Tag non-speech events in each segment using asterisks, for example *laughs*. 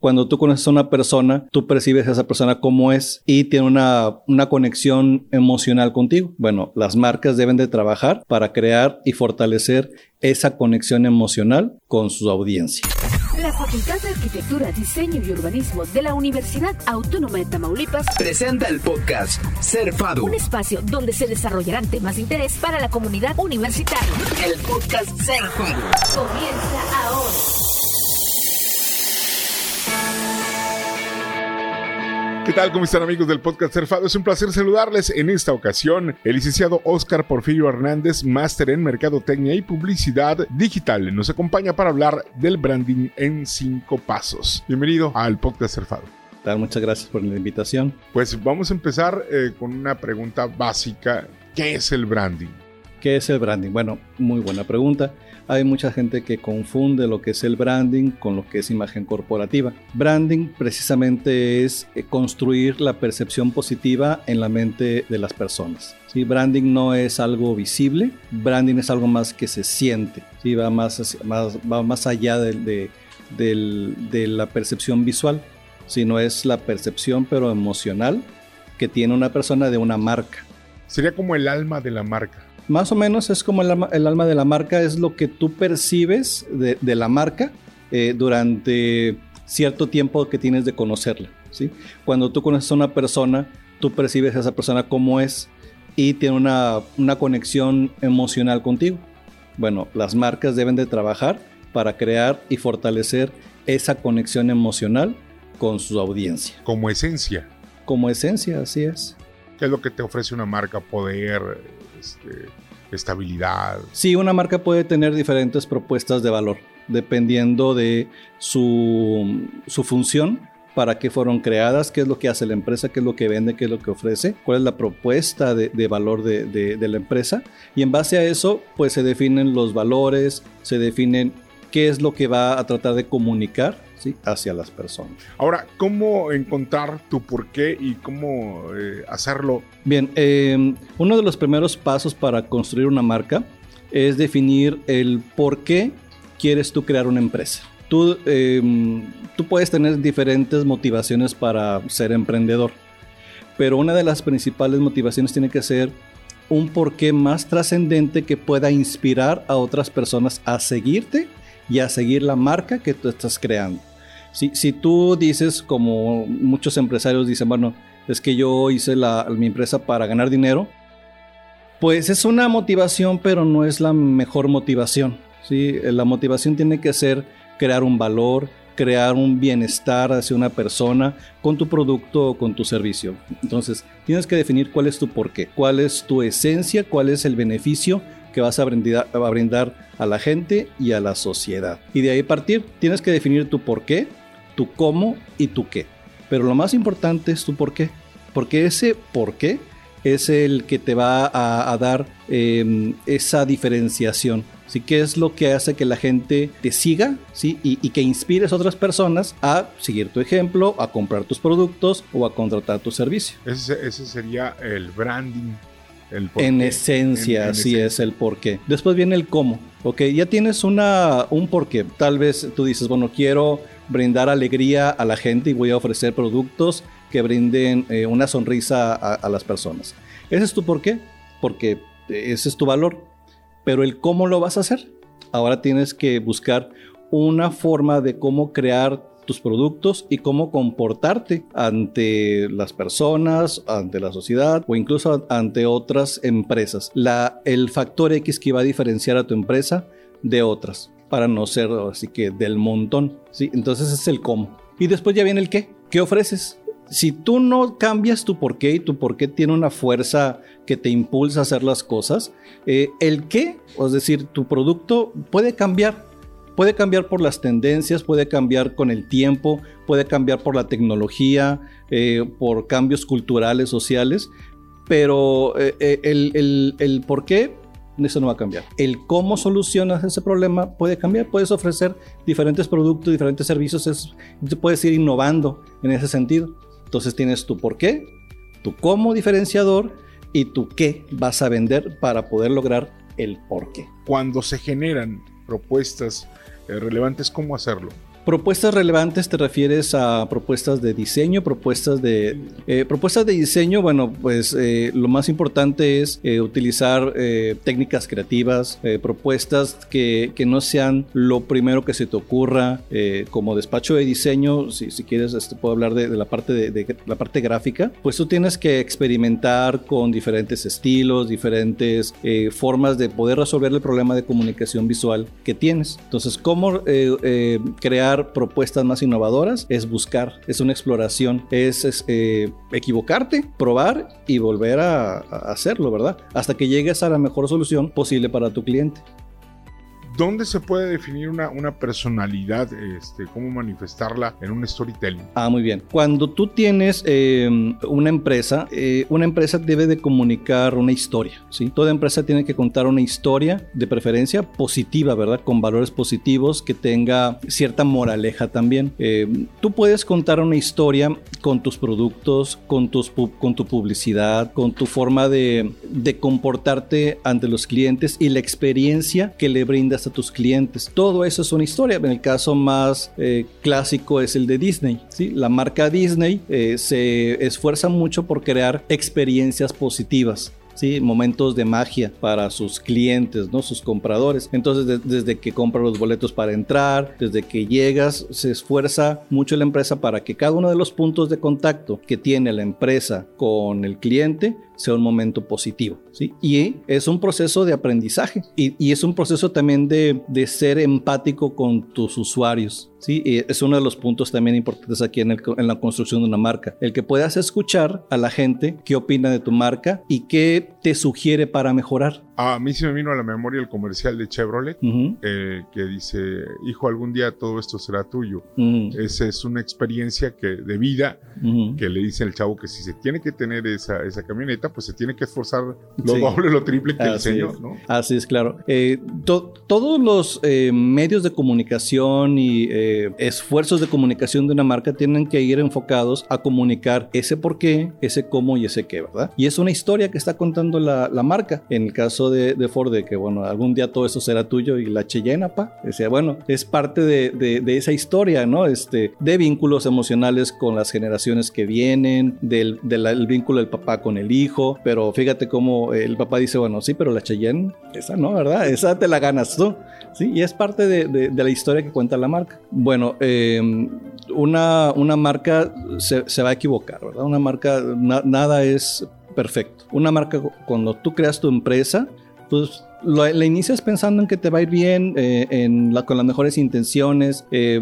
Cuando tú conoces a una persona, tú percibes a esa persona como es y tiene una, una conexión emocional contigo. Bueno, las marcas deben de trabajar para crear y fortalecer esa conexión emocional con su audiencia. La Facultad de Arquitectura, Diseño y Urbanismo de la Universidad Autónoma de Tamaulipas presenta el podcast Ser Fado. Un espacio donde se desarrollarán temas de interés para la comunidad universitaria. El podcast Ser Fado. Comienza ahora. ¿Qué tal? ¿Cómo están amigos del podcast Cerfado? Es un placer saludarles en esta ocasión. El licenciado Oscar Porfirio Hernández, máster en Mercadotecnia y Publicidad Digital, nos acompaña para hablar del branding en cinco pasos. Bienvenido al podcast Cerfado. Muchas gracias por la invitación. Pues vamos a empezar eh, con una pregunta básica. ¿Qué es el branding? ¿Qué es el branding? Bueno, muy buena pregunta. Hay mucha gente que confunde lo que es el branding con lo que es imagen corporativa. Branding precisamente es eh, construir la percepción positiva en la mente de las personas. ¿sí? Branding no es algo visible, branding es algo más que se siente, ¿sí? va, más, más, va más allá de, de la percepción visual, sino es la percepción pero emocional que tiene una persona de una marca. Sería como el alma de la marca más o menos es como el alma, de la marca, es lo que tú percibes de, la marca eh, durante cierto tiempo que tienes de conocerla. ¿sí? Cuando tú conoces a una persona, tú percibes a esa persona como es y tiene una, una conexión emocional contigo. Bueno, las marcas deben de trabajar para crear y fortalecer esa conexión emocional con su audiencia. Como esencia. Como esencia, así es. ¿Qué es lo que te ofrece una marca? Poder, este, estabilidad. Sí, una marca puede tener diferentes propuestas de valor, dependiendo de su, función, para qué fueron creadas, qué es lo que hace la empresa, qué es lo que vende, qué es lo que ofrece, cuál es la propuesta de, valor de, la empresa. Y en base a eso, pues se definen los valores, se definen qué es lo que va a tratar de comunicar hacia las personas. Ahora, ¿cómo encontrar tu por qué y cómo eh, hacerlo? Bien, em, uno de los primeros pasos para construir una marca es definir el por qué quieres tú crear una empresa. Tú, em, tú puedes tener diferentes motivaciones para ser emprendedor, pero una de las principales motivaciones tiene que ser un porqué más trascendente que pueda inspirar a otras personas a seguirte y a seguir la marca que tú estás creando. Si, tú dices, como muchos empresarios dicen, bueno, es que yo hice mi empresa para ganar dinero, pues es una motivación, pero no es la mejor motivación. ¿sí? La motivación tiene que ser crear un valor, crear un bienestar hacia una persona con tu producto o con tu servicio. Entonces, tienes que definir cuál es tu porqué, cuál es tu esencia, cuál es el beneficio que vas a brindar, a brindar a la gente y a la sociedad. Y de ahí partir, tienes que definir tu porqué, tu cómo y tu qué. Pero lo más importante es tu por qué. Porque ese por qué es el que te va a, dar em, esa diferenciación. ¿sí? ¿Qué es lo que hace que la gente te siga ¿sí? y, que inspires a otras personas a seguir tu ejemplo, a comprar tus productos o a contratar tu servicio? Ese, sería el branding. El en esencia, sí es el por qué. Después viene el cómo. Ok, ya tienes una, un porqué. Tal vez tú dices, bueno, quiero brindar alegría a la gente y voy a ofrecer productos que brinden eh, una sonrisa a, las personas. ¿Ese es tu por qué? Porque ese es tu valor. Pero el cómo lo vas a hacer. Ahora tienes que buscar una forma de cómo crear tus productos y cómo comportarte ante las personas, ante la sociedad o incluso ante otras empresas. La, el factor X que va a diferenciar a tu empresa de otras para no ser así que del montón. ¿sí? Entonces es el cómo. Y después ya viene el qué. ¿Qué ofreces? Si tú no cambias tu por qué y tu por qué tiene una fuerza que te impulsa a hacer las cosas, eh, el qué, es decir, tu producto puede cambiar. Puede cambiar por las tendencias, puede cambiar con el tiempo, puede cambiar por la tecnología, eh, por cambios culturales, sociales, pero eh, el, el, el por qué eso no va a cambiar. El cómo solucionas ese problema puede cambiar. Puedes ofrecer diferentes productos, diferentes servicios, es, puedes ir innovando en ese sentido. Entonces tienes tu por qué, tu cómo diferenciador y tu qué vas a vender para poder lograr el por qué. Cuando se generan propuestas eh, relevantes, ¿cómo hacerlo? Propuestas relevantes te refieres a propuestas de diseño, propuestas de eh, propuestas de diseño. Bueno, pues eh, lo más importante es eh, utilizar técnicas creativas, propuestas que, que, no sean lo primero que se te ocurra. como despacho de diseño, si, si quieres, este, puedo hablar de, de la parte de, de, la parte gráfica. Pues tú tienes que experimentar con diferentes estilos, diferentes formas de poder resolver el problema de comunicación visual que tienes. Entonces, cómo crear propuestas más innovadoras es buscar, es una exploración, es, eh, equivocarte, probar y volver a hacerlo, ¿verdad? Hasta que llegues a la mejor solución posible para tu cliente. ¿Dónde se puede definir una, una personalidad, este, cómo manifestarla en un storytelling? Ah, muy bien. Cuando tú tienes em, una empresa, eh, una empresa debe de comunicar una historia, ¿sí? Toda empresa tiene que contar una historia, de preferencia positiva, ¿verdad? Con valores positivos, que tenga cierta moraleja también. Em, tú puedes contar una historia con tus productos, con, tus, con tu publicidad, con tu forma de, de comportarte ante los clientes y la experiencia que le brindas a tus clientes. Todo eso es una historia. En el caso más eh, clásico es el de Disney. ¿sí? La marca Disney eh, se esfuerza mucho por crear experiencias positivas. ¿sí? momentos de magia para sus clientes, ¿no? sus compradores. Entonces, desde que compra los boletos para entrar, desde que llegas, se esfuerza mucho la empresa para que cada uno de los puntos de contacto que tiene la empresa con el cliente sea un momento positivo. ¿sí? Y es un proceso de aprendizaje y, y es un proceso también de, de, ser empático con tus usuarios. ¿sí? Y es uno de los puntos también importantes aquí en, el, en, la construcción de una marca. El que puedas escuchar a la gente qué opina de tu marca y qué te sugiere para mejorar. A mí se me vino a la memoria el comercial de Chevrolet uh -huh. eh, que dice, hijo, algún día todo esto será tuyo. Uh -huh. Esa es una experiencia que, de vida uh -huh. que le dice el chavo que si se tiene que tener esa, esa camioneta, pues se tiene que esforzar lo sí. doble, lo triple que Así el señor. Es. ¿no? Así es, claro. Eh, to todos los eh, medios de comunicación y eh, esfuerzos de comunicación de una marca tienen que ir enfocados a comunicar ese por qué, ese cómo y ese qué, ¿verdad? Y es una historia que está contando la, la marca. En el caso de, de, Ford, de que, bueno, algún día todo eso será tuyo y la Cheyenne, pa, decía, bueno, es parte de, de, de, esa historia, ¿no? Este, de vínculos emocionales con las generaciones que vienen, del, del vínculo del papá con el hijo, pero fíjate cómo el papá dice, bueno, sí, pero la Cheyenne, esa no, ¿verdad? Esa te la ganas tú, ¿sí? Y es parte de, la historia que cuenta la marca. Bueno, eh, una, una marca se, se, va a equivocar, ¿verdad? Una marca, na, nada es perfecto. Una marca, cuando tú creas tu empresa, pues lo, la inicias pensando en que te va a ir bien, eh, la, con las mejores intenciones, eh,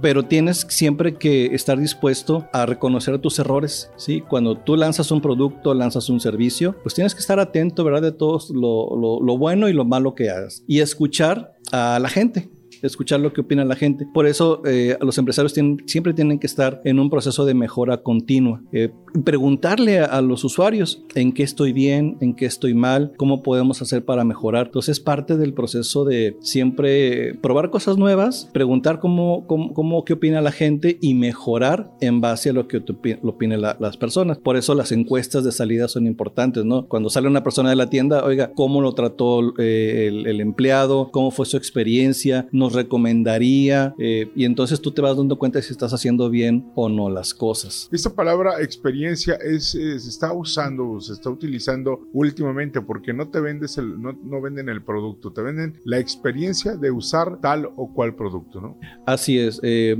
pero tienes siempre que estar dispuesto a reconocer tus errores, ¿sí? Cuando tú lanzas un producto, lanzas un servicio, pues tienes que estar atento, ¿verdad? De todo lo, lo bueno y lo malo que hagas y escuchar a la gente, escuchar lo que opina la gente. Por eso eh, los empresarios tienen, siempre tienen que estar en un proceso de mejora continua. Eh, preguntarle a, a, los usuarios en qué estoy bien, en qué estoy mal, cómo podemos hacer para mejorar. Entonces parte del proceso de siempre probar cosas nuevas, preguntar cómo, cómo, cómo qué opina la gente y mejorar en base a lo que lo opinen la, las personas. Por eso las encuestas de salida son importantes, ¿no? Cuando sale una persona de la tienda, oiga, ¿cómo lo trató eh, el, el, empleado? ¿Cómo fue su experiencia? ¿Nos recomendaría? Eh, y entonces tú te vas dando cuenta si estás haciendo bien o no las cosas. Esta palabra experiencia es, es, se está usando, se está utilizando últimamente porque no te vendes el, no, no venden el producto, te venden la experiencia de usar tal o cual producto, ¿no? Así es. Eh,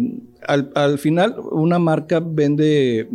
al, al, final, una marca vende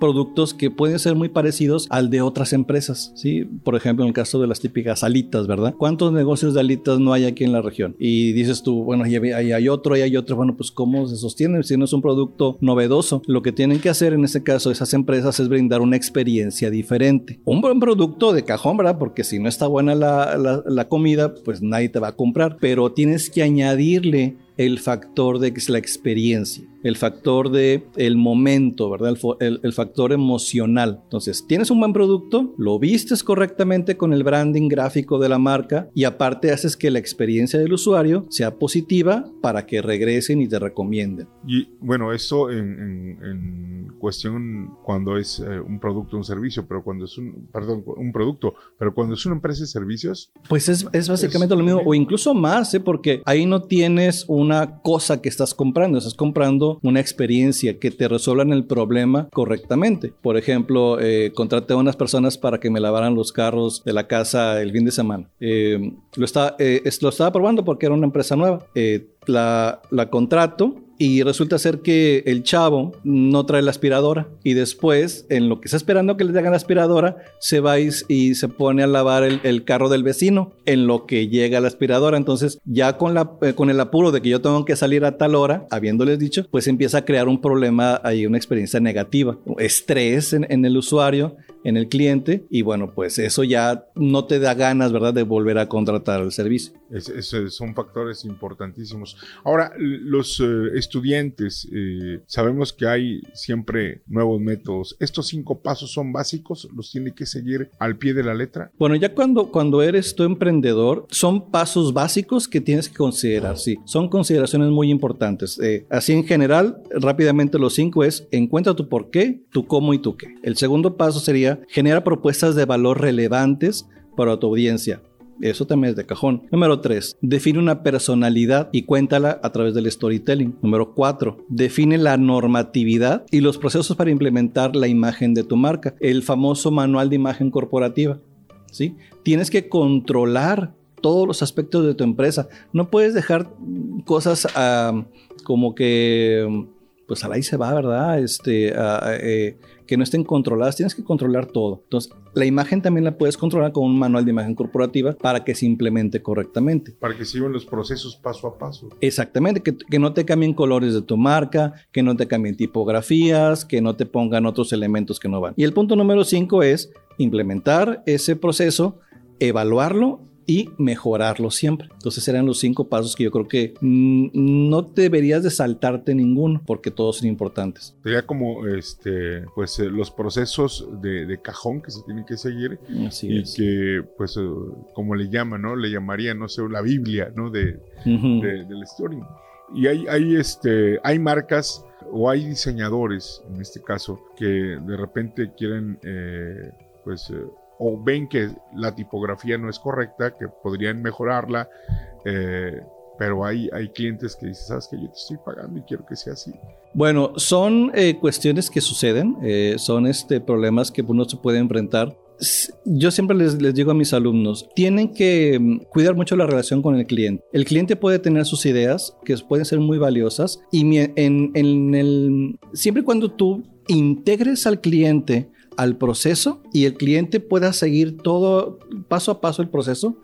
productos que pueden ser muy parecidos al de otras empresas, ¿sí? Por ejemplo, en el caso de las típicas alitas, ¿verdad? ¿Cuántos negocios de alitas no hay aquí en la región? Y dices tú, bueno, ahí hay, otro, ahí hay otro, bueno, pues ¿cómo se sostiene si no es un producto novedoso? Lo que tienen que hacer en este caso esas empresas es brindar una experiencia diferente. Un buen producto de cajón, ¿verdad? Porque si no está buena la, la, la comida, pues nadie te va a comprar, pero tienes que añadirle el factor de la experiencia. El factor de el momento, ¿verdad? El, el, factor emocional. Entonces, tienes un buen producto, lo vistes correctamente con el branding gráfico de la marca y aparte haces que la experiencia del usuario sea positiva para que regresen y te recomienden. Y bueno, eso en, en, cuestión cuando es eh, un producto, un servicio, pero cuando es un, perdón, un producto, pero cuando es una empresa de servicios. Pues es, es básicamente lo mismo, o incluso más, ¿eh? porque ahí no tienes una cosa que estás comprando, estás comprando una experiencia que te resuelvan el problema correctamente. Por ejemplo, eh, contraté a unas personas para que me lavaran los carros de la casa el fin de semana. Eh, lo, está, eh, lo estaba probando porque era una empresa nueva. La, contrato y resulta ser que el chavo no trae la aspiradora y después, en lo que está esperando que le traigan la aspiradora, se va y, se pone a lavar el, carro del vecino en lo que llega la aspiradora. Entonces, ya con, la, eh, con el apuro de que yo tengo que salir a tal hora, habiéndoles dicho, pues empieza a crear un problema ahí, una experiencia negativa, estrés en el usuario en el cliente y bueno, pues eso ya no te da ganas, ¿verdad?, de volver a contratar el servicio. son factores importantísimos. Ahora, los eh, estudiantes, eh, sabemos que hay siempre nuevos métodos. ¿Estos cinco pasos son básicos? ¿Los tiene que seguir al pie de la letra? Bueno, ya cuando, cuando eres tu emprendedor, son pasos básicos que tienes que considerar, sí. Son consideraciones muy importantes. Eh, así en general, rápidamente los cinco es encuentra tu por qué, tu cómo y tu qué. El segundo paso sería genera propuestas de valor relevantes para tu audiencia. Eso también es de cajón. Número 3. Define una personalidad y cuéntala a través del storytelling. Número 4. Define la normatividad y los procesos para implementar la imagen de tu marca. El famoso manual de imagen corporativa. ¿sí? Tienes que controlar todos los aspectos de tu empresa. No puedes dejar cosas ah, como que pues ahí se va, ¿verdad? Este, eh, que no estén controladas, tienes que controlar todo. Entonces, la imagen también la puedes controlar con un manual de imagen corporativa para que se implemente correctamente. Para que sigan los procesos paso a paso. Exactamente, que, que no te cambien colores de tu marca, que no te cambien tipografías, que no te pongan otros elementos que no van. Y el punto número 5 es implementar ese proceso, evaluarlo y mejorarlo siempre. Entonces eran los cinco pasos que yo creo que mm, no deberías de saltarte ninguno porque todos son importantes. Sería como este, pues eh, los procesos de, cajón que se tienen que seguir y que pues eh, como le llaman, ¿no? Le llamaría, no sé, la Biblia, ¿no? De, del story. Y hay, hay, este, hay marcas o hay diseñadores, en este caso, que de repente quieren, eh, pues, o ven que la tipografía no es correcta, que podrían mejorarla, eh, pero hay, hay clientes que dicen, sabes que yo te estoy pagando y quiero que sea así. Bueno, son eh, cuestiones que suceden, eh, son este, problemas que uno se puede enfrentar. Yo siempre les, les, digo a mis alumnos, tienen que mm, cuidar mucho la relación con el cliente. El cliente puede tener sus ideas, que pueden ser muy valiosas, y en, en el, siempre y cuando tú integres al cliente al proceso y el cliente pueda seguir todo paso a paso el proceso,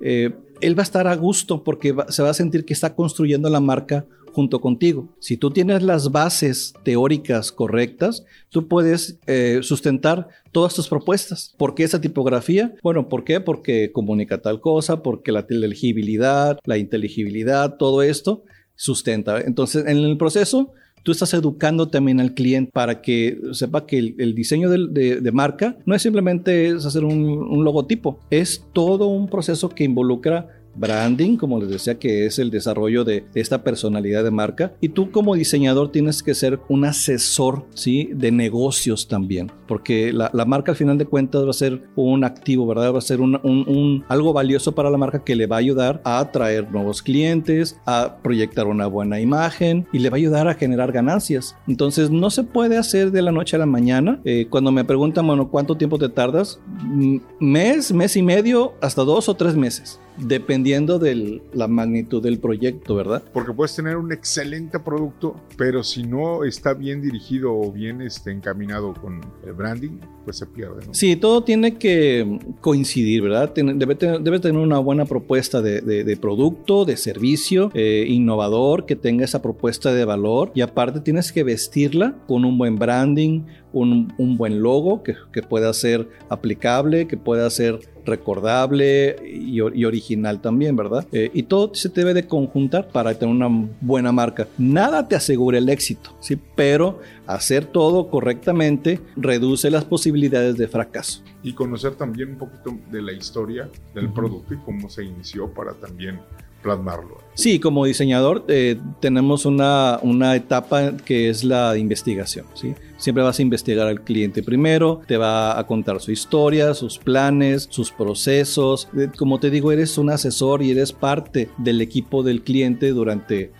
eh, él va a estar a gusto porque se va a sentir que está construyendo la marca junto contigo. Si tú tienes las bases teóricas correctas, tú puedes eh, sustentar todas tus propuestas. ¿Por qué esa tipografía? Bueno, ¿por qué? Porque comunica tal cosa, porque la legibilidad, la inteligibilidad, todo esto sustenta. Entonces, en el proceso, tú estás educando también al cliente para que sepa que el, diseño de, marca no es simplemente hacer un logotipo, es todo un proceso que involucra branding, como les decía, que es el desarrollo de esta personalidad de marca. Y tú como diseñador tienes que ser un asesor, ¿sí? De negocios también, porque la, marca al final de cuentas va a ser un activo, ¿verdad? Va a ser un, algo valioso para la marca que le va a ayudar a atraer nuevos clientes, a proyectar una buena imagen y le va a ayudar a generar ganancias. Entonces no se puede hacer de la noche a la mañana. Eh, cuando me preguntan, bueno, ¿cuánto tiempo te tardas? Mes, mes y medio, hasta dos o tres meses dependiendo de la magnitud del proyecto, ¿verdad? Porque puedes tener un excelente producto, pero si no está bien dirigido o bien este, encaminado con el branding, pues se pierde. ¿no? Sí, todo tiene que coincidir, ¿verdad? Debe tener, tener una buena propuesta de, producto, de servicio, eh, innovador, que tenga esa propuesta de valor y aparte tienes que vestirla con un buen branding, un, buen logo que, que pueda ser aplicable, que pueda ser recordable y, original también, ¿verdad? Eh, y todo se debe de conjuntar para tener una buena marca. Nada te asegura el éxito, ¿sí? Pero hacer todo correctamente reduce las posibilidades de fracaso. Y conocer también un poquito de la historia del producto y cómo se inició para también plasmarlo. Sí, como diseñador eh, tenemos una, una, etapa que es la investigación. ¿sí? Siempre vas a investigar al cliente primero, te va a contar su historia, sus planes, sus procesos. Eh, como te digo, eres un asesor y eres parte del equipo del cliente durante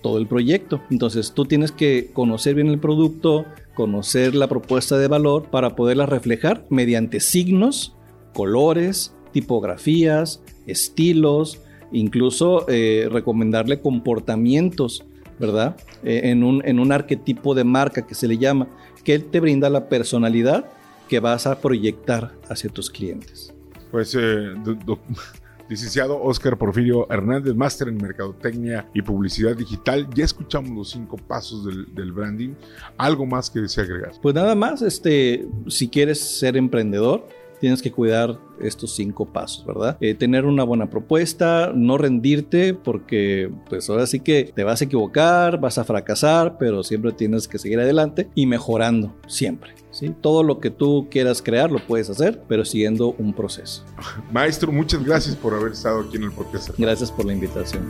todo el proyecto. Entonces tú tienes que conocer bien el producto, conocer la propuesta de valor para poderla reflejar mediante signos, colores, tipografías, estilos, incluso eh, recomendarle comportamientos, ¿verdad? Eh, en, un, en un arquetipo de marca que se le llama, que te brinda la personalidad que vas a proyectar hacia tus clientes. Pues, eh, *laughs* licenciado Oscar Porfirio Hernández, máster en Mercadotecnia y Publicidad Digital. Ya escuchamos los cinco pasos del, del, branding. ¿Algo más que desea agregar? Pues nada más, este, si quieres ser emprendedor, tienes que cuidar estos cinco pasos, ¿verdad? Eh, tener una buena propuesta, no rendirte porque pues ahora sí que te vas a equivocar, vas a fracasar, pero siempre tienes que seguir adelante y mejorando siempre. ¿sí? Todo lo que tú quieras crear lo puedes hacer, pero siguiendo un proceso. *laughs* Maestro, muchas gracias por haber estado aquí en el podcast. Gracias por la invitación.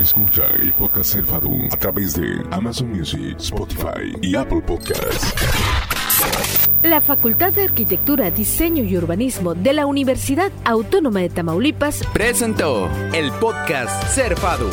Escucha el podcast Cerfado a través de Amazon Music, Spotify y Apple Podcasts. La Facultad de Arquitectura, Diseño y Urbanismo de la Universidad Autónoma de Tamaulipas presentó el podcast Cerfado.